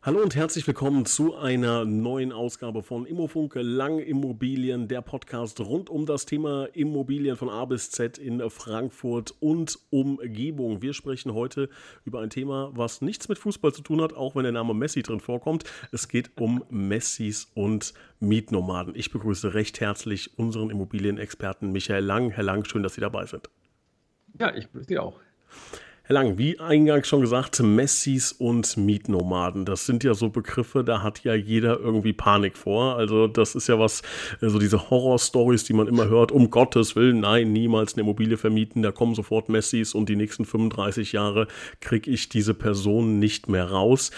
Hallo und herzlich willkommen zu einer neuen Ausgabe von Immofunk Lang Immobilien, der Podcast rund um das Thema Immobilien von A bis Z in Frankfurt und Umgebung. Wir sprechen heute über ein Thema, was nichts mit Fußball zu tun hat, auch wenn der Name Messi drin vorkommt. Es geht um Messis und Mietnomaden. Ich begrüße recht herzlich unseren Immobilienexperten Michael Lang. Herr Lang, schön, dass Sie dabei sind. Ja, ich begrüße Sie auch. Herr Lang, wie eingangs schon gesagt, Messis und Mietnomaden, das sind ja so Begriffe, da hat ja jeder irgendwie Panik vor. Also das ist ja was, so also diese Horror-Stories, die man immer hört, um Gottes Willen, nein, niemals eine Immobilie vermieten, da kommen sofort Messis und die nächsten 35 Jahre kriege ich diese Person nicht mehr raus.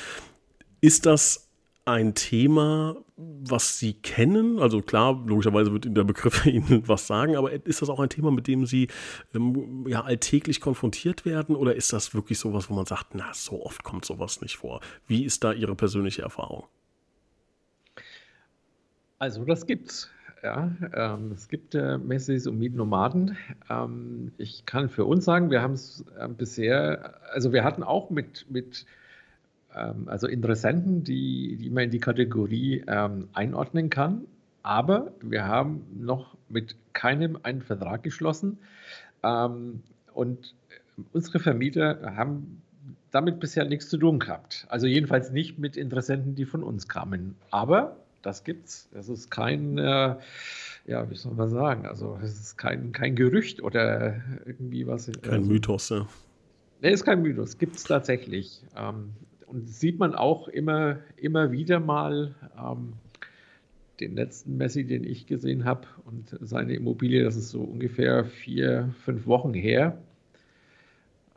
Ist das ein Thema, was Sie kennen? Also klar, logischerweise wird der Begriff Ihnen was sagen, aber ist das auch ein Thema, mit dem Sie ähm, ja, alltäglich konfrontiert werden oder ist das wirklich sowas, wo man sagt, na, so oft kommt sowas nicht vor? Wie ist da Ihre persönliche Erfahrung? Also das gibt's. Ja, ähm, es gibt äh, Messis und Mietnomaden. Ähm, ich kann für uns sagen, wir haben es äh, bisher, also wir hatten auch mit, mit ähm, also Interessenten, die, die man in die Kategorie ähm, einordnen kann. Aber wir haben noch mit keinem einen Vertrag geschlossen. Ähm, und unsere Vermieter haben damit bisher nichts zu tun gehabt. Also jedenfalls nicht mit Interessenten, die von uns kamen. Aber das gibt's. Das ist kein, äh, ja, wie soll man sagen, also es ist kein, kein Gerücht oder irgendwie was. Kein also, Mythos, ja. Nee, ist kein Mythos, gibt es tatsächlich. Ähm, und sieht man auch immer, immer wieder mal. Ähm, den letzten Messi, den ich gesehen habe und seine Immobilie, das ist so ungefähr vier, fünf Wochen her.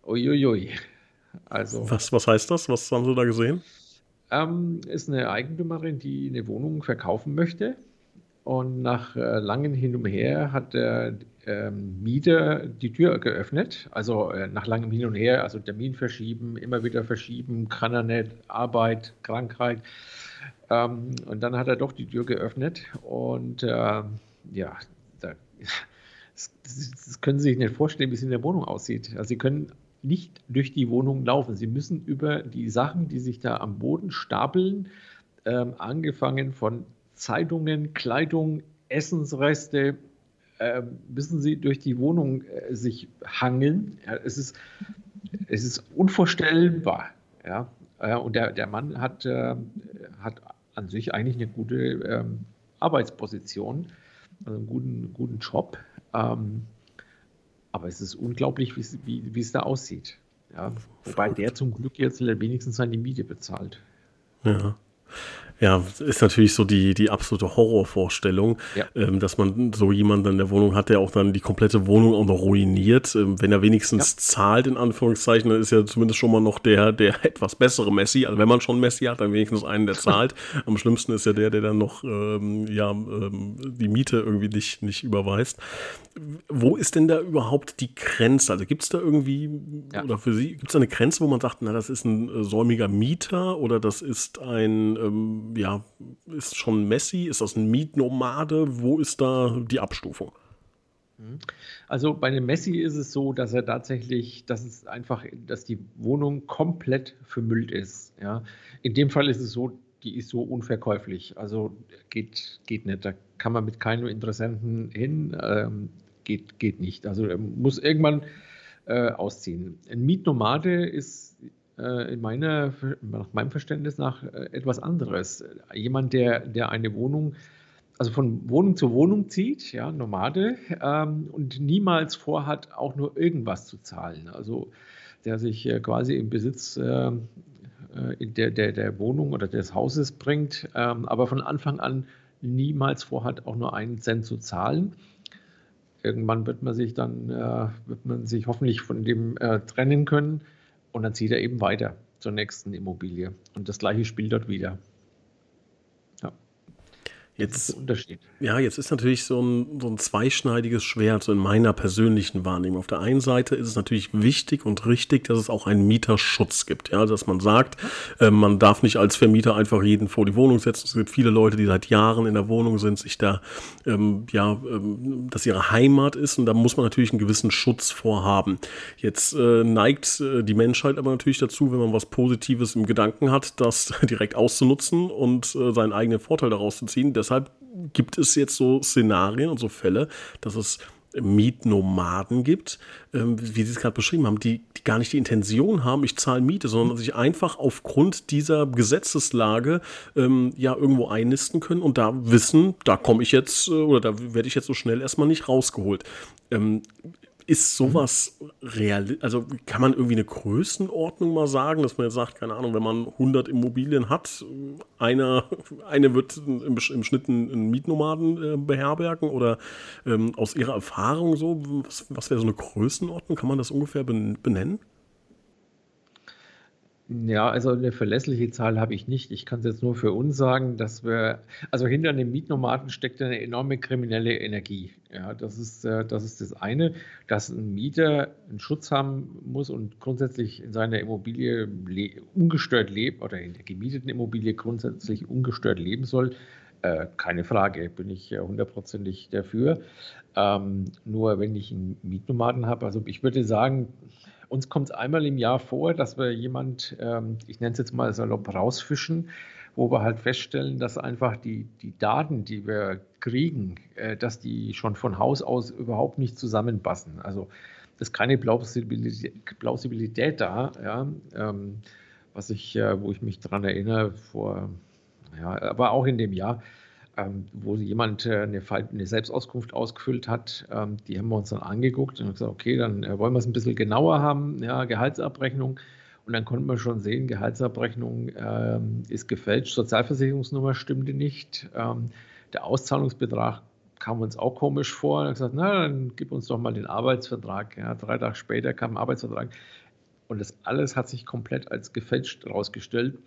Uiuiui. Also, was, was heißt das? Was haben Sie da gesehen? Ähm, ist eine Eigentümerin, die eine Wohnung verkaufen möchte. Und nach äh, langem Hin und Her hat der ähm, Mieter die Tür geöffnet, also äh, nach langem Hin und Her, also Termin verschieben, immer wieder verschieben, kann er nicht, Arbeit, Krankheit. Ähm, und dann hat er doch die Tür geöffnet und äh, ja, da, das, können Sie sich nicht vorstellen, wie es in der Wohnung aussieht. Also Sie können nicht durch die Wohnung laufen. Sie müssen über die Sachen, die sich da am Boden stapeln, ähm, angefangen von Zeitungen, Kleidung, Essensreste, äh, müssen sie durch die Wohnung äh, sich hangeln. Ja, es, ist, es ist unvorstellbar. Ja? Äh, und der, der Mann hat, äh, hat an sich eigentlich eine gute ähm, Arbeitsposition, also einen guten, guten Job. Ähm, aber es ist unglaublich, wie, wie es da aussieht. Ja? Wobei der zum Glück jetzt wenigstens seine Miete bezahlt. Ja. Ja, ist natürlich so die, die absolute Horrorvorstellung, ja. ähm, dass man so jemanden in der Wohnung hat, der auch dann die komplette Wohnung auch noch ruiniert. Ähm, wenn er wenigstens ja. zahlt, in Anführungszeichen, dann ist ja zumindest schon mal noch der, der etwas bessere Messi. Also wenn man schon Messi hat, dann wenigstens einen, der zahlt. Am schlimmsten ist ja der, der dann noch ähm, ja, ähm, die Miete irgendwie nicht, nicht überweist. Wo ist denn da überhaupt die Grenze? Also gibt es da irgendwie, ja. oder für Sie, gibt es da eine Grenze, wo man sagt, na, das ist ein äh, säumiger Mieter oder das ist ein ähm, ja, ist schon Messi? Ist das ein Mietnomade? Wo ist da die Abstufung? Mhm. Also bei dem Messi ist es so, dass er tatsächlich, dass es einfach, dass die Wohnung komplett vermüllt ist. Ja. In dem Fall ist es so, die ist so unverkäuflich. Also geht, geht nicht. Da kann man mit keinem Interessenten hin. Ähm, geht, geht nicht. Also er muss irgendwann äh, ausziehen. Ein Mietnomade ist in meiner, nach meinem Verständnis nach äh, etwas anderes. Jemand, der, der eine Wohnung, also von Wohnung zu Wohnung zieht, ja, Nomade, ähm, und niemals vorhat, auch nur irgendwas zu zahlen. Also der sich äh, quasi im Besitz äh, äh der, der, der Wohnung oder des Hauses bringt, ähm, aber von Anfang an niemals vorhat, auch nur einen Cent zu zahlen. Irgendwann wird man sich dann, äh, wird man sich hoffentlich von dem trennen können und dann zieht er eben weiter zur nächsten Immobilie. Und das gleiche spielt dort wieder. Jetzt, ja, jetzt ist natürlich so ein, so ein zweischneidiges Schwert, so in meiner persönlichen Wahrnehmung. Auf der einen Seite ist es natürlich wichtig und richtig, dass es auch einen Mieterschutz gibt. Ja, dass man sagt, äh, man darf nicht als Vermieter einfach jeden vor die Wohnung setzen. Es gibt viele Leute, die seit Jahren in der Wohnung sind, sich da, ähm, ja, ähm, dass ihre Heimat ist und da muss man natürlich einen gewissen Schutz vorhaben. Jetzt äh, neigt äh, die Menschheit aber natürlich dazu, wenn man was Positives im Gedanken hat, das direkt auszunutzen und äh, seinen eigenen Vorteil daraus zu ziehen deshalb gibt es jetzt so Szenarien und so Fälle, dass es Mietnomaden gibt, ähm, wie Sie es gerade beschrieben haben, die, die gar nicht die Intention haben, ich zahle Miete, sondern sich einfach aufgrund dieser Gesetzeslage ähm, ja irgendwo einnisten können und da wissen, da komme ich jetzt äh, oder da werde ich jetzt so schnell erstmal nicht rausgeholt. Ähm, ist sowas real? Also kann man irgendwie eine Größenordnung mal sagen, dass man jetzt sagt, keine Ahnung, wenn man 100 Immobilien hat, einer, eine wird im, im Schnitt einen Mietnomaden äh, beherbergen oder ähm, aus Ihrer Erfahrung so, was, was wäre so eine Größenordnung? Kann man das ungefähr benennen? Ja, also eine verlässliche Zahl habe ich nicht. Ich kann es jetzt nur für uns sagen, dass wir, also hinter den Mietnomaden steckt eine enorme kriminelle Energie. Ja, das ist, äh, das ist das eine, dass ein Mieter einen Schutz haben muss und grundsätzlich in seiner Immobilie le ungestört lebt oder in der gemieteten Immobilie grundsätzlich ungestört leben soll. Äh, keine Frage, bin ich hundertprozentig dafür. Ähm, nur wenn ich einen Mietnomaden habe, also ich würde sagen, uns kommt es einmal im Jahr vor, dass wir jemand, ähm, ich nenne es jetzt mal salopp, rausfischen, wo wir halt feststellen, dass einfach die, die Daten, die wir kriegen, äh, dass die schon von Haus aus überhaupt nicht zusammenpassen. Also es ist keine Plausibilität, Plausibilität da, ja, ähm, was ich, äh, wo ich mich daran erinnere, vor, ja, aber auch in dem Jahr, ähm, wo jemand äh, eine, eine, Selbstauskunft ausgefüllt hat. Ähm, die haben wir uns dann angeguckt und gesagt, okay, dann äh, wollen wir es ein bisschen genauer haben, ja, Gehaltsabrechnung. Und dann konnten wir schon sehen, Gehaltsabrechnung ähm, ist gefälscht, Sozialversicherungsnummer stimmte nicht, ähm, der Auszahlungsbetrag kam uns auch komisch vor. Und gesagt, na, dann gib uns doch mal den Arbeitsvertrag. Ja, drei Tage später kam ein Arbeitsvertrag. Und das alles hat sich komplett als gefälscht herausgestellt.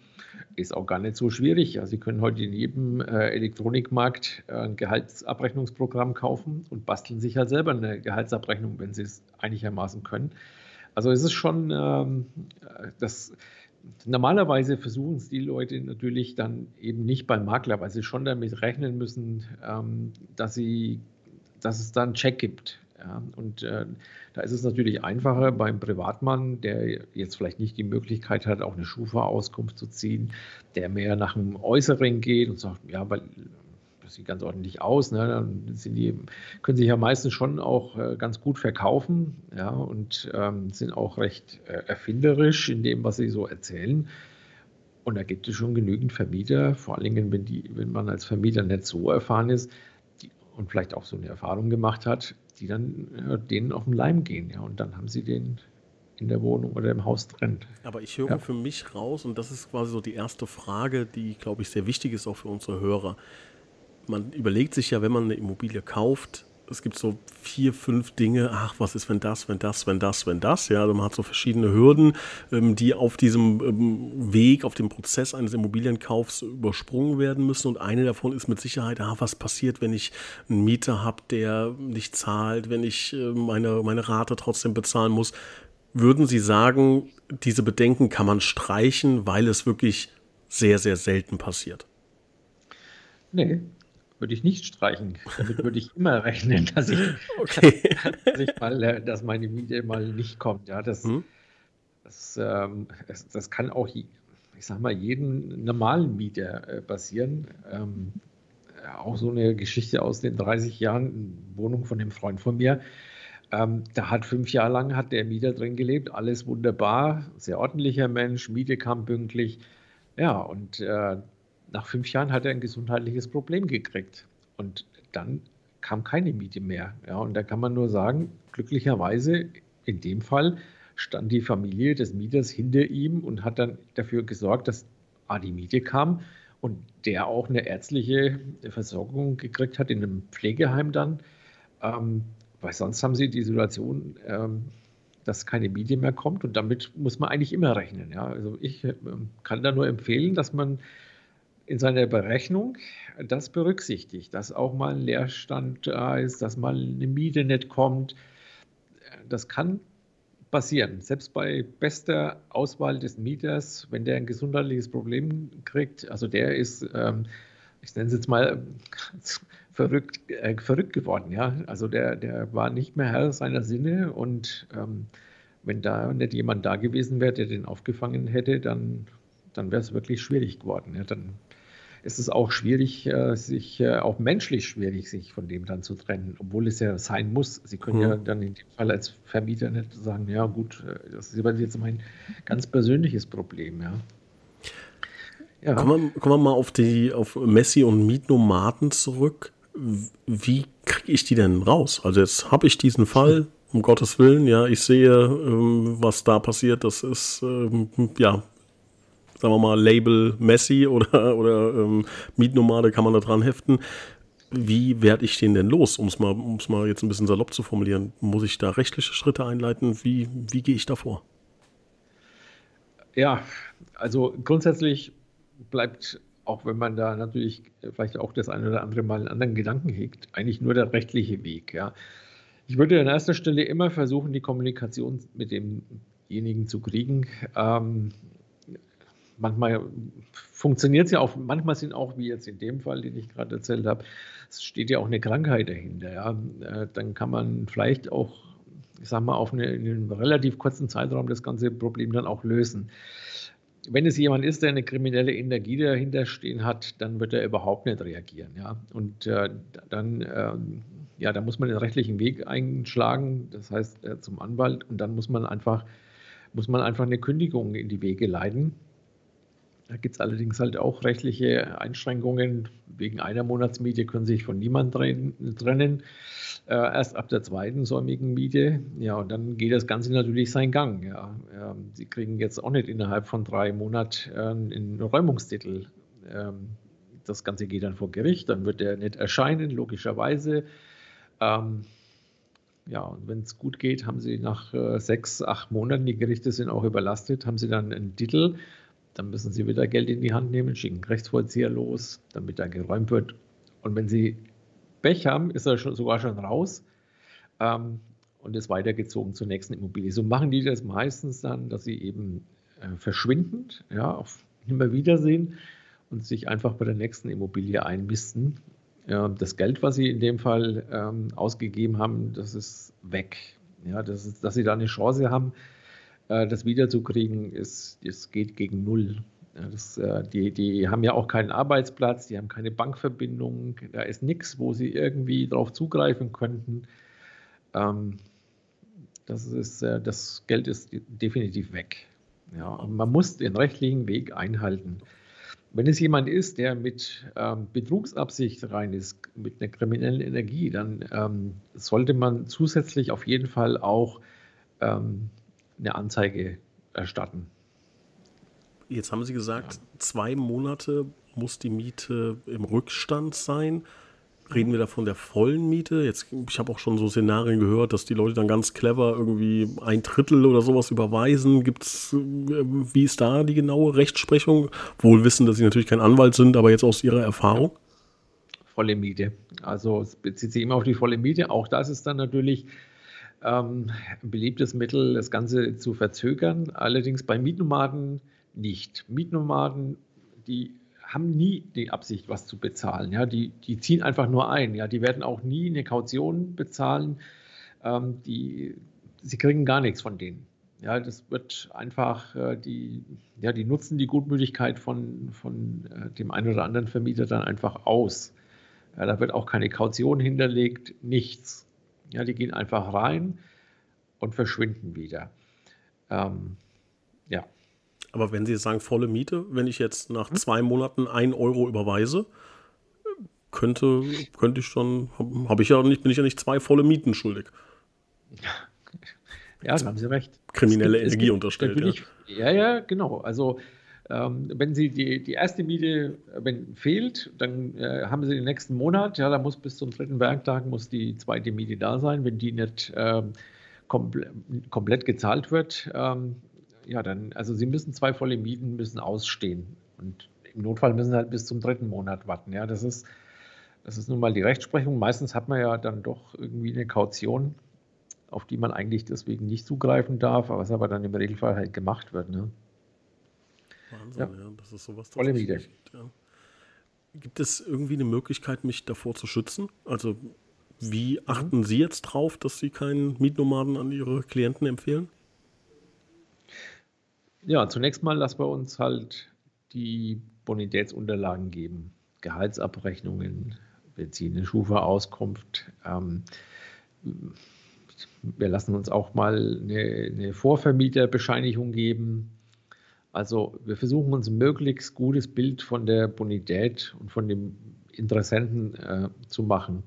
Ist auch gar nicht so schwierig. Ja, Sie können heute in jedem äh, Elektronikmarkt äh, ein Gehaltsabrechnungsprogramm kaufen und basteln sich halt selber eine Gehaltsabrechnung, wenn Sie es einigermaßen können. Also es ist schon ähm, das. Normalerweise versuchen es die Leute natürlich dann eben nicht beim Makler, weil sie schon damit rechnen müssen, ähm, dass, sie, dass es da einen Check gibt. Ja, und äh, da ist es natürlich einfacher beim Privatmann, der jetzt vielleicht nicht die Möglichkeit hat, auch eine Schufa-Auskunft zu ziehen, der mehr nach dem Äußeren geht und sagt, ja, weil das sieht ganz ordentlich aus, ne? dann die, können sich ja meistens schon auch äh, ganz gut verkaufen ja, und ähm, sind auch recht äh, erfinderisch in dem, was sie so erzählen. Und da gibt es schon genügend Vermieter, vor allen Dingen, wenn, die, wenn man als Vermieter nicht so erfahren ist die, und vielleicht auch so eine Erfahrung gemacht hat, die dann ja, denen auf den Leim gehen. Ja, und dann haben sie den in der Wohnung oder im Haus drin. Aber ich höre ja. für mich raus, und das ist quasi so die erste Frage, die, glaube ich, sehr wichtig ist auch für unsere Hörer. Man überlegt sich ja, wenn man eine Immobilie kauft, es gibt so vier, fünf Dinge, ach, was ist, wenn das, wenn das, wenn das, wenn das, ja, also man hat so verschiedene Hürden, ähm, die auf diesem ähm, Weg, auf dem Prozess eines Immobilienkaufs übersprungen werden müssen und eine davon ist mit Sicherheit, ah, was passiert, wenn ich einen Mieter habe, der nicht zahlt, wenn ich äh, meine, meine Rate trotzdem bezahlen muss. Würden Sie sagen, diese Bedenken kann man streichen, weil es wirklich sehr, sehr selten passiert? Nee, würde ich nicht streichen. Damit würde ich immer rechnen, dass ich, okay. dass, ich mal, äh, dass meine Miete mal nicht kommt. Ja, das, hm. das, ähm, das, das, kann auch, ich sag mal, jedem normalen Mieter äh, passieren. Ähm, auch so eine Geschichte aus den 30 Jahren, Wohnung von einem Freund von mir. Ähm, da hat fünf Jahre lang hat der Mieter drin gelebt, alles wunderbar, sehr ordentlicher Mensch, Miete kam pünktlich. Ja, und äh, nach fünf Jahren hat er ein gesundheitliches Problem gekriegt. Und dann kam keine Miete mehr. Ja, und da kann man nur sagen, glücklicherweise in dem Fall stand die Familie des Mieters hinter ihm und hat dann dafür gesorgt, dass die Miete kam und der auch eine ärztliche Versorgung gekriegt hat in einem Pflegeheim dann. Ähm, weil sonst haben sie die Situation, ähm, dass keine Miete mehr kommt und damit muss man eigentlich immer rechnen. Ja? Also ich äh, kann da nur empfehlen, dass man in seiner Berechnung das berücksichtigt, dass auch mal ein Leerstand da ist, dass mal eine Miete nicht kommt. Das kann passieren. Selbst bei bester Auswahl des Mieters, wenn der ein gesundheitliches Problem kriegt, also der ist, ähm, ich nenne es jetzt mal verrückt, äh, verrückt geworden, ja. Also der, der war nicht mehr Herr seiner Sinne und ähm, wenn da nicht jemand da gewesen wäre, der den aufgefangen hätte, dann, dann wäre es wirklich schwierig geworden. Ja. Dann ist es auch schwierig, äh, sich äh, auch menschlich schwierig, sich von dem dann zu trennen, obwohl es ja sein muss. Sie können mhm. ja dann in dem Fall als Vermieter nicht sagen, ja gut, äh, das ist jetzt mein ganz persönliches Problem, ja. Ja. Kommen, wir, kommen wir mal auf die auf Messi und Mietnomaden zurück. Wie kriege ich die denn raus? Also jetzt habe ich diesen Fall, um Gottes Willen, ja, ich sehe, ähm, was da passiert. Das ist ähm, ja sagen wir mal, Label Messi oder, oder ähm, Mietnomade kann man da dran heften. Wie werde ich den denn los, um es mal, mal jetzt ein bisschen salopp zu formulieren? Muss ich da rechtliche Schritte einleiten? Wie, wie gehe ich da vor? Ja, also grundsätzlich bleibt, auch wenn man da natürlich vielleicht auch das eine oder andere Mal einen anderen Gedanken hegt, eigentlich nur der rechtliche Weg. Ja. Ich würde an erster Stelle immer versuchen, die Kommunikation mit demjenigen zu kriegen. Ähm, manchmal funktioniert es ja auch, manchmal sind auch, wie jetzt in dem Fall, den ich gerade erzählt habe, es steht ja auch eine Krankheit dahinter. Ja. Äh, dann kann man vielleicht auch, ich sag mal, auf eine, in einem relativ kurzen Zeitraum das ganze Problem dann auch lösen. Wenn es jemand ist, der eine kriminelle Energie dahinter stehen hat, dann wird er überhaupt nicht reagieren. Ja. Und äh, dann, äh, ja, da muss man den rechtlichen Weg einschlagen, das heißt äh, zum Anwalt, und dann muss man einfach muss man einfach eine Kündigung in die Wege leiten. Da gibt es allerdings halt auch rechtliche Einschränkungen. Wegen einer Monatsmiete können Sie sich von niemandem trennen. Äh, erst ab der zweiten säumigen Miete. Ja, und dann geht das Ganze natürlich seinen Gang. Ja. Ähm, Sie kriegen jetzt auch nicht innerhalb von drei Monaten äh, einen Räumungstitel. Ähm, das Ganze geht dann vor Gericht, dann wird er nicht erscheinen, logischerweise. Ähm, ja, und wenn es gut geht, haben Sie nach äh, sechs, acht Monaten, die Gerichte sind auch überlastet, haben Sie dann einen Titel dann müssen Sie wieder Geld in die Hand nehmen, schicken Rechtsvollzieher los, damit er geräumt wird. Und wenn Sie Pech haben, ist er schon, sogar schon raus ähm, und ist weitergezogen zur nächsten Immobilie. So machen die das meistens dann, dass sie eben äh, verschwinden, ja, auf immer Wiedersehen und sich einfach bei der nächsten Immobilie einmisten. Ja, das Geld, was sie in dem Fall ähm, ausgegeben haben, das ist weg. Ja, das ist, dass sie da eine Chance haben, äh, das wiederzukriegen, ist, es geht gegen Null. Das, äh, die, die haben ja auch keinen Arbeitsplatz, die haben keine Bankverbindung, da ist nichts, wo sie irgendwie darauf zugreifen könnten. Ähm, das, ist, äh, das Geld ist definitiv weg. Ja, man muss den rechtlichen Weg einhalten. Wenn es jemand ist, der mit ähm, Betrugsabsicht rein ist, mit einer kriminellen Energie, dann ähm, sollte man zusätzlich auf jeden Fall auch ähm, eine Anzeige erstatten. Jetzt haben Sie gesagt, ja. zwei Monate muss die Miete im Rückstand sein. Reden wir da von der vollen Miete? Jetzt, ich habe auch schon so Szenarien gehört, dass die Leute dann ganz clever irgendwie ein Drittel oder sowas überweisen. Gibt's, äh, wie ist da die genaue Rechtsprechung? Wohl wissen, dass Sie natürlich kein Anwalt sind, aber jetzt aus Ihrer Erfahrung? Volle Miete. Also es bezieht sich immer auf die volle Miete. Auch das ist dann natürlich ähm, ein beliebtes Mittel, das Ganze zu verzögern. Allerdings bei Mietnomaden nicht. Mietnomaden, die haben nie die Absicht, was zu bezahlen. Ja, die, die ziehen einfach nur ein. Ja, die werden auch nie eine Kaution bezahlen. Ähm, die, sie kriegen gar nichts von denen. Ja, das wird einfach, äh, die, ja, die nutzen die Gutmütigkeit von, von äh, dem einen oder anderen Vermieter dann einfach aus. Ja, da wird auch keine Kaution hinterlegt, nichts. Ja, die gehen einfach rein und verschwinden wieder. Ähm, ja. Aber wenn Sie sagen volle Miete, wenn ich jetzt nach hm? zwei Monaten ein Euro überweise, könnte, könnte ich schon, habe ich ja nicht, bin ich ja nicht zwei volle Mieten schuldig. Ja, da haben Sie recht. Kriminelle gibt, Energie unterstellt. Ja. ja, ja, genau. Also ähm, wenn Sie die, die erste Miete wenn fehlt, dann äh, haben Sie den nächsten Monat, ja, da muss bis zum dritten Werktag muss die zweite Miete da sein. Wenn die nicht ähm, komple komplett gezahlt wird, ähm, ja, dann, also Sie müssen zwei volle Mieten müssen ausstehen. Und im Notfall müssen sie halt bis zum dritten Monat warten. Ja, das ist, das ist nun mal die Rechtsprechung. Meistens hat man ja dann doch irgendwie eine Kaution, auf die man eigentlich deswegen nicht zugreifen darf, was aber dann im Regelfall halt gemacht wird. Ne? Wahnsinn, ja. ja. das ist sowas. Tolle Miete. Ja. Gibt es irgendwie eine Möglichkeit, mich davor zu schützen? Also wie mhm. achten. Sie jetzt drauf, dass Sie keinen Mietnomaden an Ihre Klienten empfehlen? Ja, zunächst mal lassen wir uns halt die Bonitätsunterlagen geben. Gehaltsabrechnungen, wir ziehen eine Schufa-Auskunft. Ähm, wir lassen uns auch mal eine, eine Vorvermieterbescheinigung geben. Also wir versuchen uns ein möglichst gutes Bild von der Bonität und von dem Interessenten äh, zu machen.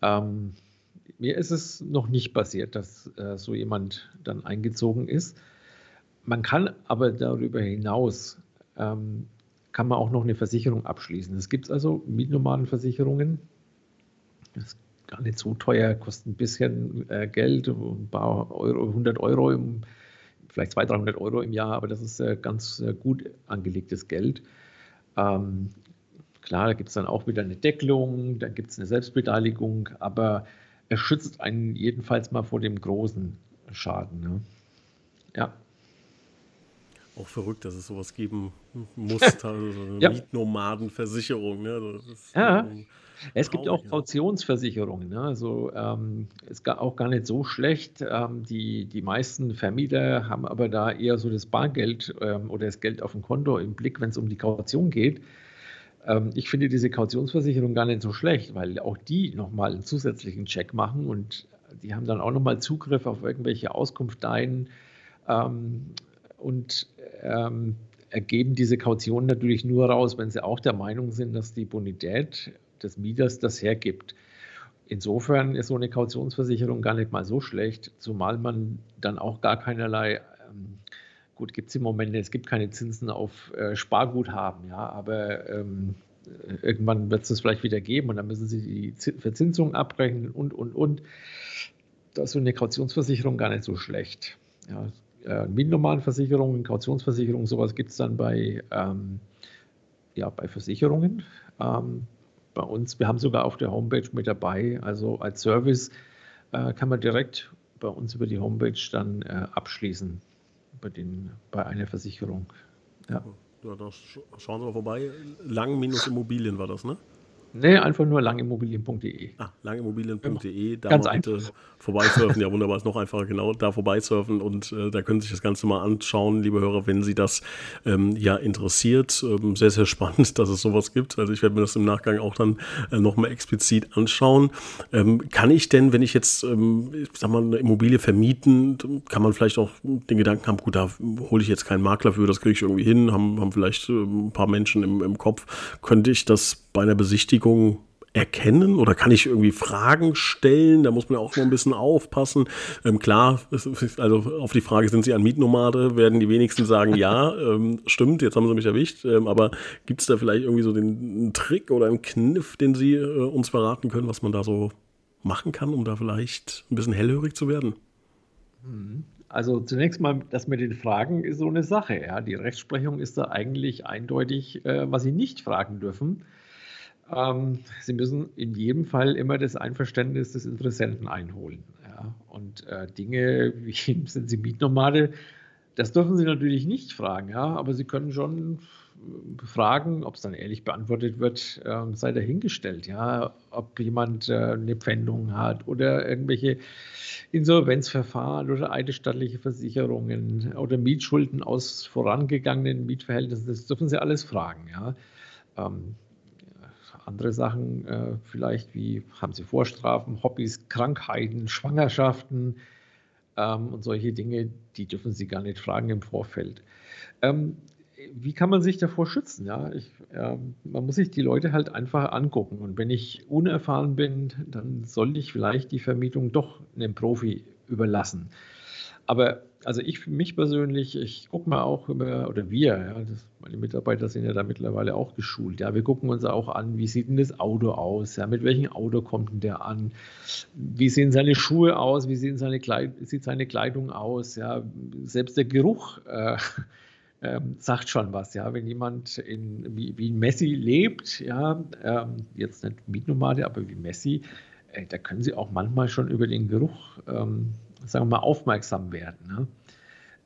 Ähm, mir ist es noch nicht passiert, dass äh, so jemand dann eingezogen ist. Man kann aber darüber hinaus, ähm, kann man auch noch eine Versicherung abschließen. Es gibt also Mietnomadenversicherungen. Das ist gar nicht so teuer, kostet ein bisschen äh, Geld, ein paar Euro, 100 Euro, im, vielleicht 200, 300 Euro im Jahr, aber das ist äh, ganz äh, gut angelegtes Geld. Ähm, Klar, da gibt es dann auch wieder eine Deckelung, da gibt es eine Selbstbeteiligung, aber es schützt einen jedenfalls mal vor dem großen Schaden. Ne? Ja. Auch verrückt, dass es sowas geben muss, also eine ja. Mietnomadenversicherung. Ne? ja, es gibt auch Kautionsversicherungen. Ne? Also ähm, ist auch gar nicht so schlecht. Ähm, die, die meisten Vermieter haben aber da eher so das Bargeld ähm, oder das Geld auf dem Konto im Blick, wenn es um die Kaution geht. Ähm, ich finde diese Kautionsversicherung gar nicht so schlecht, weil auch die nochmal einen zusätzlichen Check machen und die haben dann auch nochmal Zugriff auf irgendwelche Auskunfteien ähm, und ähm, ergeben diese Kaution natürlich nur raus, wenn sie auch der Meinung sind, dass die Bonität des Mieters das hergibt. Insofern ist so eine Kautionsversicherung gar nicht mal so schlecht, zumal man dann auch gar keinerlei ähm, Gut, gibt es im Moment, es gibt keine Zinsen auf äh, Sparguthaben, ja, aber ähm, irgendwann wird es das vielleicht wieder geben und dann müssen Sie die Verzinsung abrechnen und, und, und. Da ist so eine Kautionsversicherung gar nicht so schlecht. Ja, äh, normalen Versicherungen, Kautionsversicherungen, sowas gibt es dann bei, ähm, ja, bei Versicherungen. Ähm, bei uns, wir haben sogar auf der Homepage mit dabei, also als Service äh, kann man direkt bei uns über die Homepage dann äh, abschließen bei, den, bei einer Versicherung. Ja. ja, da schauen Sie mal vorbei. Lang-Immobilien war das, ne? Nee, einfach nur langimmobilien.de. Ah, langimmobilien.de, da Ganz bitte einfach. vorbeisurfen. Ja, wunderbar, ist noch einfacher, genau, da vorbeisurfen und äh, da können Sie sich das Ganze mal anschauen, liebe Hörer, wenn Sie das ähm, ja interessiert. Ähm, sehr, sehr spannend, dass es sowas gibt. Also ich werde mir das im Nachgang auch dann äh, nochmal explizit anschauen. Ähm, kann ich denn, wenn ich jetzt, ähm, ich sag mal, eine Immobilie vermieten, kann man vielleicht auch den Gedanken haben, gut, da hole ich jetzt keinen Makler für, das kriege ich irgendwie hin, haben, haben vielleicht äh, ein paar Menschen im, im Kopf. Könnte ich das bei einer Besichtigung erkennen oder kann ich irgendwie Fragen stellen? Da muss man ja auch noch ein bisschen aufpassen. Ähm, klar, also auf die Frage, sind Sie ein Mietnomade, werden die wenigsten sagen, ja, ähm, stimmt, jetzt haben Sie mich erwischt. Ähm, aber gibt es da vielleicht irgendwie so den Trick oder einen Kniff, den Sie äh, uns verraten können, was man da so machen kann, um da vielleicht ein bisschen hellhörig zu werden? Also zunächst mal, das mit den Fragen ist so eine Sache. Ja. Die Rechtsprechung ist da eigentlich eindeutig, äh, was Sie nicht fragen dürfen. Ähm, Sie müssen in jedem Fall immer das Einverständnis des Interessenten einholen. Ja. Und äh, Dinge wie sind Sie Mietnomade, das dürfen Sie natürlich nicht fragen, ja, aber Sie können schon fragen, ob es dann ehrlich beantwortet wird, äh, sei dahingestellt, ja, ob jemand äh, eine Pfändung hat oder irgendwelche Insolvenzverfahren oder eidesstattliche Versicherungen oder Mietschulden aus vorangegangenen Mietverhältnissen, das dürfen Sie alles fragen, ja. Ähm, andere Sachen äh, vielleicht wie haben Sie Vorstrafen, Hobbys, Krankheiten, Schwangerschaften ähm, und solche Dinge, die dürfen Sie gar nicht fragen im Vorfeld. Ähm, wie kann man sich davor schützen? Ja, ich, äh, man muss sich die Leute halt einfach angucken. Und wenn ich unerfahren bin, dann sollte ich vielleicht die Vermietung doch einem Profi überlassen. Aber also ich für mich persönlich, ich gucke mal auch über, oder wir, ja, das, meine Mitarbeiter sind ja da mittlerweile auch geschult. Ja, wir gucken uns auch an, wie sieht denn das Auto aus? Ja, mit welchem Auto kommt denn der an? Wie sehen seine Schuhe aus? Wie sehen seine Kleid sieht seine Kleidung aus? Ja, selbst der Geruch, äh, ähm, sagt schon was, ja. Wenn jemand in, wie, wie Messi lebt, ja, ähm, jetzt nicht Mietnomade, aber wie Messi, äh, da können sie auch manchmal schon über den Geruch, ähm, sagen wir mal, aufmerksam werden. Ne?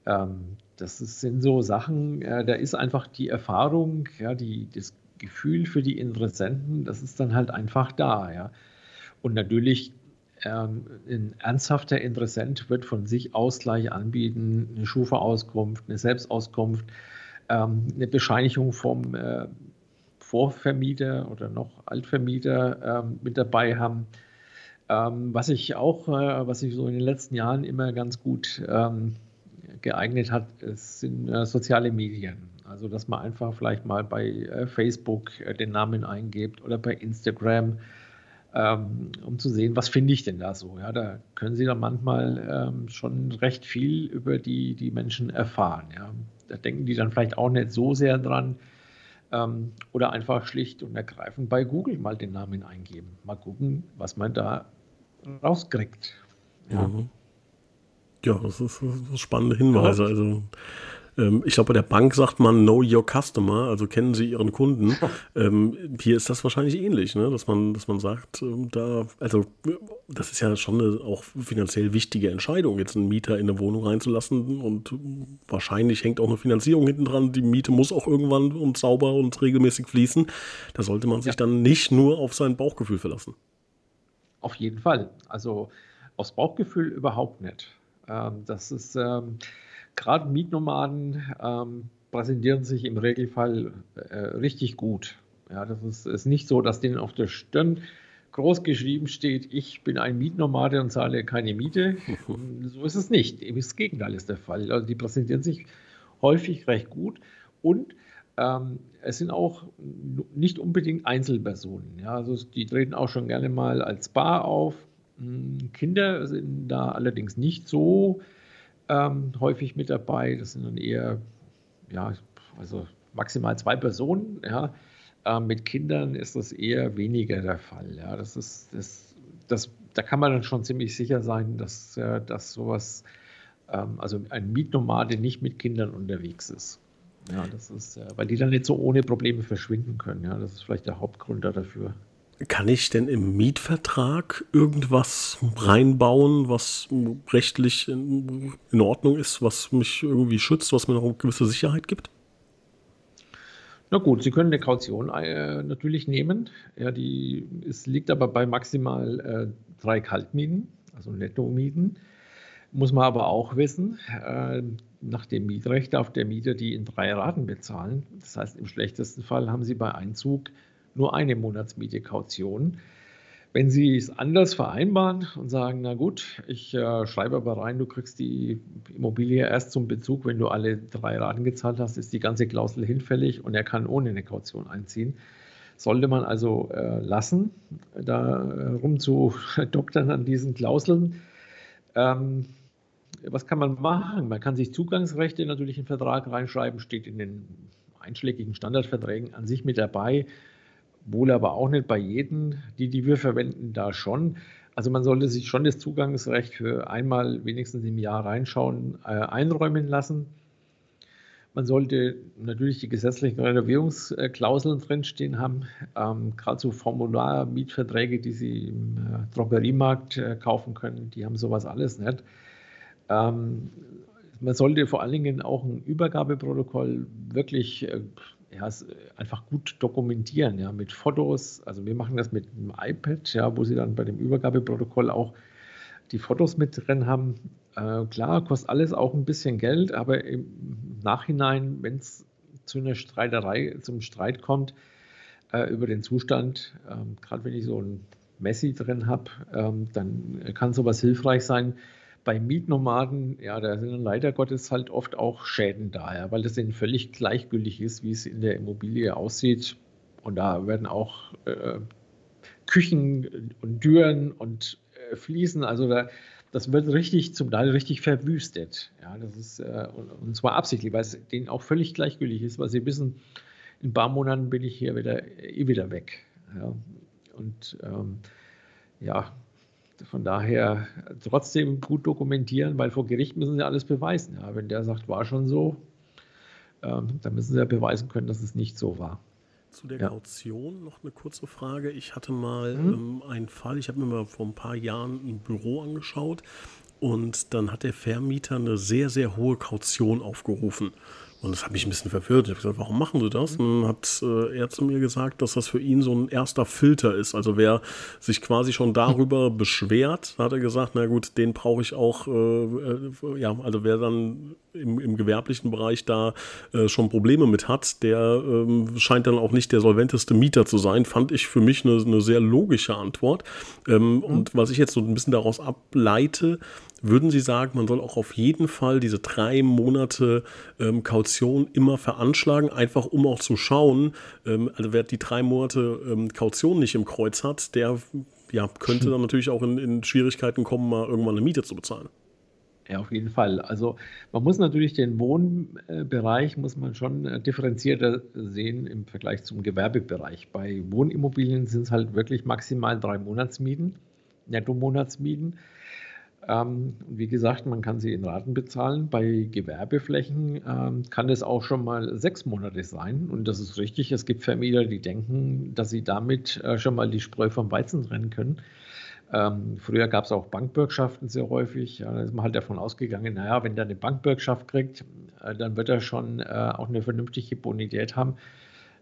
Ähm, das sind so Sachen, äh, da ist einfach die Erfahrung, ja, die, das Gefühl für die Interessenten, das ist dann halt einfach da, ja. Und natürlich ähm, ein ernsthafter Interessent wird von sich aus gleich anbieten, eine Schufa-Auskunft, eine Selbstauskunft, ähm, eine Bescheinigung vom äh, Vorvermieter oder noch Altvermieter ähm, mit dabei haben. Ähm, was ich auch, äh, was sich so in den letzten Jahren immer ganz gut ähm, geeignet hat, sind äh, soziale Medien. Also, dass man einfach vielleicht mal bei äh, Facebook äh, den Namen eingibt oder bei Instagram ähm, um zu sehen, was finde ich denn da so. Ja, da können Sie dann manchmal ähm, schon recht viel über die, die Menschen erfahren. Ja. Da denken die dann vielleicht auch nicht so sehr dran ähm, oder einfach schlicht und ergreifend bei Google mal den Namen eingeben. Mal gucken, was man da rauskriegt. Ja, mhm. ja das, ist, das ist spannende Hinweise. Also ähm, ich glaube, bei der Bank sagt man Know Your Customer, also kennen Sie Ihren Kunden. ähm, hier ist das wahrscheinlich ähnlich, ne? dass, man, dass man sagt, ähm, da, also das ist ja schon eine auch finanziell wichtige Entscheidung, jetzt einen Mieter in eine Wohnung reinzulassen und wahrscheinlich hängt auch eine Finanzierung hinten dran. Die Miete muss auch irgendwann und sauber und regelmäßig fließen. Da sollte man sich ja. dann nicht nur auf sein Bauchgefühl verlassen. Auf jeden Fall. Also aufs Bauchgefühl überhaupt nicht. Ähm, das ist ähm, gerade Mietnomaden ähm, präsentieren sich im Regelfall äh, richtig gut. Ja, das ist, ist nicht so, dass denen auf der Stirn groß geschrieben steht, ich bin ein Mietnomade und zahle keine Miete. so ist es nicht. Das Gegenteil ist der Fall. Also die präsentieren sich häufig recht gut und es sind auch nicht unbedingt Einzelpersonen. Ja, also die treten auch schon gerne mal als Bar auf. Hm, Kinder sind da allerdings nicht so ähm, häufig mit dabei. Das sind dann eher, ja, also maximal zwei Personen. Ja. Ähm, mit Kindern ist das eher weniger der Fall. Ja. Das ist, das, das, da kann man dann schon ziemlich sicher sein, dass, äh, dass sowas, ähm, also ein Mietnomade nicht mit Kindern unterwegs ist. Ja, das ist, äh, weil die dann nicht so ohne Probleme verschwinden können. Ja, das ist vielleicht der Hauptgrund dafür. Kann ich denn im Mietvertrag irgendwas reinbauen, was rechtlich in, in, Ordnung ist, was mich irgendwie schützt, was mir noch eine gewisse Sicherheit gibt? Na gut, Sie können eine Kaution äh, natürlich nehmen. Ja, die es liegt aber bei maximal äh, drei Kaltmieten, also Nettomieten. Muss man aber auch wissen, äh, nach dem Mietrecht darf der Mieter die in drei Raten bezahlen. Das heißt, im schlechtesten Fall haben Sie bei Einzug nur eine Monatsmiete Kaution. Wenn Sie es anders vereinbaren und sagen, na gut, ich äh, schreibe aber rein, du kriegst die Immobilie erst zum Bezug, wenn du alle drei Raten gezahlt hast, ist die ganze Klausel hinfällig und er kann ohne eine Kaution einziehen. Sollte man also äh, lassen, da rumzudoktern an diesen Klauseln. Ähm, was kann man machen? Man kann sich Zugangsrechte natürlich in den Vertrag reinschreiben, steht in den einschlägigen Standardverträgen an sich mit dabei wohl aber auch nicht bei jedem, die, die wir verwenden, da schon. Also man sollte sich schon das Zugangsrecht für einmal wenigstens im Jahr reinschauen, äh, einräumen lassen. Man sollte natürlich die gesetzlichen Renovierungsklauseln drinstehen haben. Ähm, Gerade so Formular-Mietverträge, die Sie im äh, Drogeriemarkt äh, kaufen können, die haben sowas alles nicht. Ähm, man sollte vor allen Dingen auch ein Übergabeprotokoll wirklich äh, ja, einfach gut dokumentieren, ja, mit Fotos. Also wir machen das mit einem iPad, ja, wo sie dann bei dem Übergabeprotokoll auch die Fotos mit drin haben. Äh, klar, kostet alles auch ein bisschen Geld, aber im Nachhinein, wenn es zu einer Streiterei, zum Streit kommt äh, über den Zustand, äh, gerade wenn ich so ein Messi drin habe, ähm, dann kann sowas hilfreich sein, bei Mietnomaden, ja, da sind leider Gottes halt oft auch Schäden da, ja, weil das ihnen völlig gleichgültig ist, wie es in der Immobilie aussieht. Und da werden auch äh, Küchen und Türen und äh, Fliesen, also da, das wird richtig zum Teil richtig verwüstet. Ja, das ist, äh, und, und, zwar absichtlich, weil es denen auch völlig gleichgültig ist, weil sie wissen, in ein paar Monaten bin ich hier wieder, eh wieder weg. Ja, und ähm, ja, von daher trotzdem gut dokumentieren, weil vor Gericht müssen sie alles beweisen. Ja, wenn der sagt, war schon so, ähm, dann müssen sie ja beweisen können, dass es nicht so war. Zu der ja. Kaution noch eine kurze Frage. Ich hatte mal mhm. ähm, einen Fall, ich habe mir mal vor ein paar Jahren ein Büro angeschaut und dann hat der Vermieter eine sehr, sehr hohe Kaution aufgerufen. Und das hat mich ein bisschen verwirrt. Ich habe gesagt, warum machen Sie das? Und dann hat äh, er zu mir gesagt, dass das für ihn so ein erster Filter ist. Also wer sich quasi schon darüber beschwert, hat er gesagt, na gut, den brauche ich auch, äh, äh, ja, also wer dann im, im gewerblichen Bereich da äh, schon Probleme mit hat, der ähm, scheint dann auch nicht der solventeste Mieter zu sein, fand ich für mich eine, eine sehr logische Antwort. Ähm, mhm. Und was ich jetzt so ein bisschen daraus ableite, würden Sie sagen, man soll auch auf jeden Fall diese drei Monate ähm, Kaution immer veranschlagen, einfach um auch zu schauen, ähm, also wer die drei Monate ähm, Kaution nicht im Kreuz hat, der ja, könnte dann natürlich auch in, in Schwierigkeiten kommen, mal irgendwann eine Miete zu bezahlen. Ja, auf jeden Fall. Also man muss natürlich den Wohnbereich muss man schon äh, differenzierter sehen im Vergleich zum Gewerbebereich. Bei Wohnimmobilien sind es halt wirklich maximal drei Monatsmieten, Netto-Monatsmieten. Ähm, wie gesagt, man kann sie in Raten bezahlen. Bei Gewerbeflächen ähm, kann es auch schon mal sechs Monate sein. Und das ist richtig. Es gibt Vermieter, die denken, dass sie damit äh, schon mal die Spreu vom Weizen trennen können. Ähm, früher gab es auch Bankbürgschaften sehr häufig. Ja, da ist man halt davon ausgegangen, naja, wenn der eine Bankbürgschaft kriegt, äh, dann wird er schon äh, auch eine vernünftige Bonität haben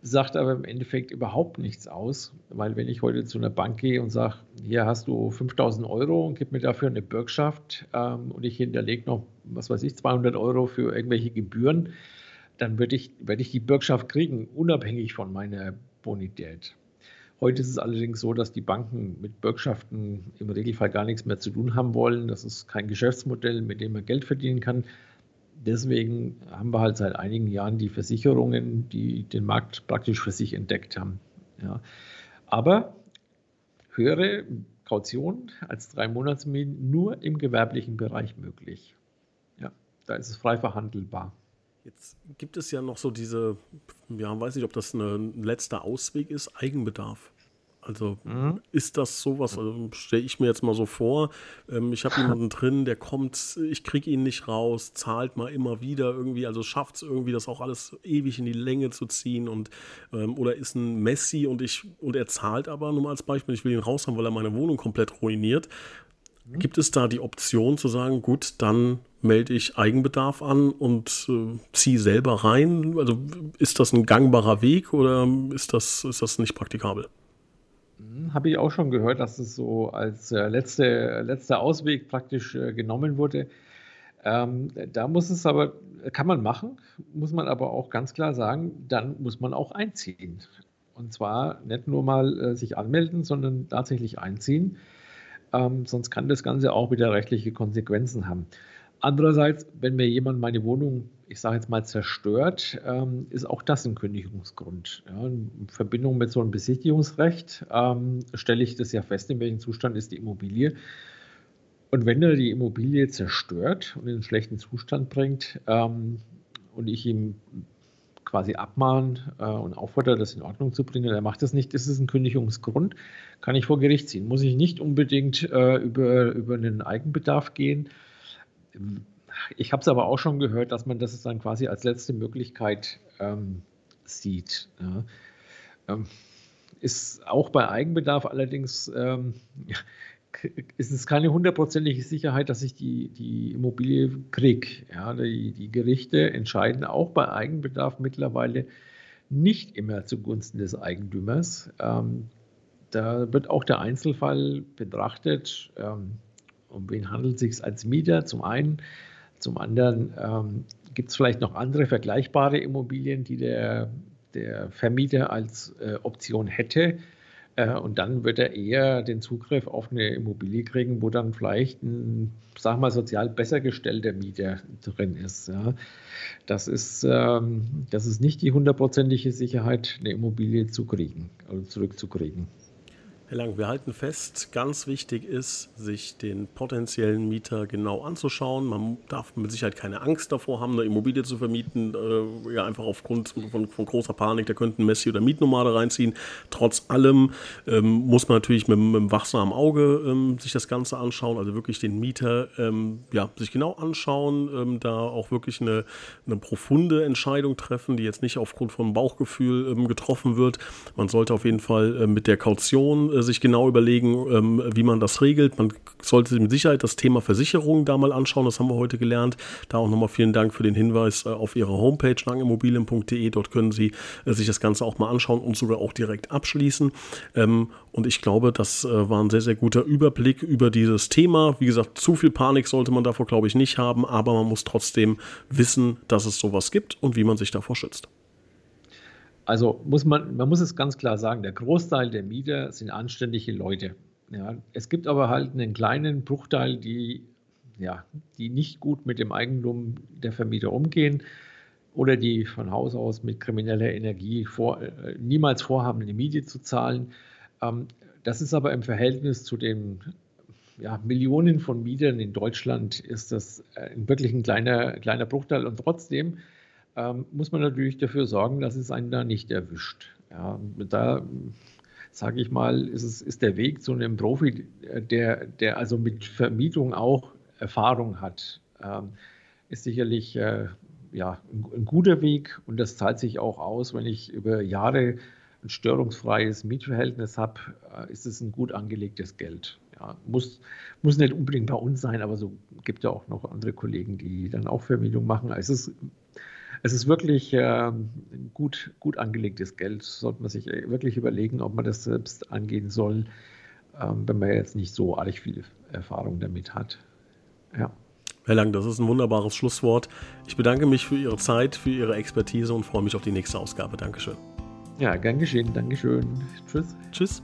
sagt aber im Endeffekt überhaupt nichts aus, weil wenn ich heute zu einer Bank gehe und sage, hier hast du 5000 Euro und gib mir dafür eine Bürgschaft ähm, und ich hinterlege noch, was weiß ich, 200 Euro für irgendwelche Gebühren, dann würde ich, werd ich die Bürgschaft kriegen, unabhängig von meiner Bonität. Heute ist es allerdings so, dass die Banken mit Bürgschaften im Regelfall gar nichts mehr zu tun haben wollen. Das ist kein Geschäftsmodell, mit dem man Geld verdienen kann deswegen haben wir halt seit einigen Jahren die Versicherungen, die den Markt praktisch für sich entdeckt haben. Ja. Aber höhere Kaution als drei Monatsmieten nur im gewerblichen Bereich möglich. Ja, da ist es frei verhandelbar. Jetzt gibt es ja noch so diese, ja, weiß nicht, ob das ein letzter Ausweg ist, Eigenbedarf. Also mhm. ist das sowas, also stelle ich mir jetzt mal so vor, ähm, ich habe jemanden drin, der kommt, ich kriege ihn nicht raus, zahlt mal immer wieder irgendwie, also schafft es irgendwie, das auch alles ewig in die Länge zu ziehen und ähm, oder ist ein Messi und ich und er zahlt aber nur mal als Beispiel, ich will ihn raus haben, weil er meine Wohnung komplett ruiniert. Mhm. Gibt es da die Option zu sagen, gut, dann melde ich Eigenbedarf an und äh, ziehe selber rein? Also ist das ein gangbarer Weg oder ist das, ist das nicht praktikabel? Hm, habe ich auch schon gehört, dass es so als äh, letzte, letzter Ausweg praktisch äh, genommen wurde. Ähm, da muss es aber, kann man machen, muss man aber auch ganz klar sagen, dann muss man auch einziehen. Und zwar nicht nur mal äh, sich anmelden, sondern tatsächlich einziehen. Ähm, sonst kann das Ganze auch wieder rechtliche Konsequenzen haben. Andererseits, wenn mir jemand meine Wohnung, ich sage jetzt mal, zerstört, ähm, ist auch das ein Kündigungsgrund. Ja, in Verbindung mit so einem Besichtigungsrecht ähm, stelle ich das ja fest, in welchem Zustand ist die Immobilie. Und wenn er die Immobilie zerstört und in einen schlechten Zustand bringt ähm, und ich ihm quasi abmahnen äh, und auffordere, das in Ordnung zu bringen, er macht das nicht, ist ein Kündigungsgrund, kann ich vor Gericht ziehen. Muss ich nicht unbedingt äh, über, über einen Eigenbedarf gehen, ich habe es aber auch schon gehört, dass man das dann quasi als letzte Möglichkeit ähm, sieht. Ja. Ähm, ist auch bei Eigenbedarf allerdings ähm, ist es keine hundertprozentige Sicherheit, dass ich die, die Immobilie kriege. Ja, die, die Gerichte entscheiden auch bei Eigenbedarf mittlerweile nicht immer zugunsten des Eigentümers. Ähm, da wird auch der Einzelfall betrachtet. Ähm, um wen handelt es sich als Mieter? Zum einen. Zum anderen ähm, gibt es vielleicht noch andere vergleichbare Immobilien, die der, der Vermieter als äh, Option hätte. Äh, und dann wird er eher den Zugriff auf eine Immobilie kriegen, wo dann vielleicht ein, sag mal, sozial besser gestellter Mieter drin ist. Ja. Das, ist ähm, das ist nicht die hundertprozentige Sicherheit, eine Immobilie zu kriegen, also zurückzukriegen. Herr Lang, wir halten fest, ganz wichtig ist, sich den potenziellen Mieter genau anzuschauen. Man darf mit Sicherheit keine Angst davor haben, eine Immobilie zu vermieten, äh, ja einfach aufgrund von, von, großer Panik, da könnten Messi oder Mietnomade reinziehen. Trotz allem ähm, muss man natürlich mit, mit einem wachsamen Auge ähm, sich das Ganze anschauen, also wirklich den Mieter ähm, ja, sich genau anschauen, ähm, da auch wirklich eine, eine profunde Entscheidung treffen, die jetzt nicht aufgrund von Bauchgefühl ähm, getroffen wird. Man sollte auf jeden Fall äh, mit der Kaution äh, sich genau überlegen, ähm, wie man das regelt. Man sollte mit Sicherheit das Thema Versicherung da mal anschauen, das haben wir heute gelernt. Da auch nochmal vielen Dank für den Hinweis äh, auf Ihre Homepage langimmobilien.de. Dort können Sie äh, sich das Ganze auch mal anschauen und sogar auch direkt abschließen. Ähm, und ich glaube, das äh, war ein sehr, sehr guter Überblick über dieses Thema. Wie gesagt, zu viel Panik sollte man davor, glaube ich, nicht haben, aber man muss trotzdem wissen, dass es sowas gibt und wie man sich davor schützt. Also muss man, man muss es ganz klar sagen, der Großteil der Mieter sind anständige Leute. Ja, es gibt aber halt einen kleinen Bruchteil, die, ja, die nicht gut mit dem Eigentum der Vermieter umgehen oder die von Haus aus mit krimineller Energie vor, äh, niemals vorhaben, eine Miete zu zahlen. Ähm, das ist aber im Verhältnis zu den ja, Millionen von Mietern in Deutschland ist das äh, wirklich ein kleiner, kleiner Bruchteil und trotzdem ähm, muss man natürlich dafür sorgen, dass es einen da nicht erwischt. Ja, da sage ich mal, ist, es, ist der Weg zu einem Profi, der, der also mit Vermietung auch Erfahrung hat, ähm, ist sicherlich äh, ja, ein, ein, guter Weg und das zahlt sich auch aus, wenn ich über Jahre ein störungsfreies Mietverhältnis habe, äh, ist es ein gut angelegtes Geld. Ja, muss, muss nicht unbedingt bei uns sein, aber so gibt ja auch noch andere Kollegen, die dann auch Vermietung machen. Also es ist es ist wirklich äh, gut, gut angelegtes Geld. Sollte man sich wirklich überlegen, ob man das selbst angehen soll, ähm, wenn man jetzt nicht so arg viel Erfahrung damit hat. Ja. Herr Lang, das ist ein wunderbares Schlusswort. Ich bedanke mich für Ihre Zeit, für Ihre Expertise und freue mich auf die nächste Ausgabe. Dankeschön. Ja, gern geschehen. Dankeschön. Tschüss. Tschüss.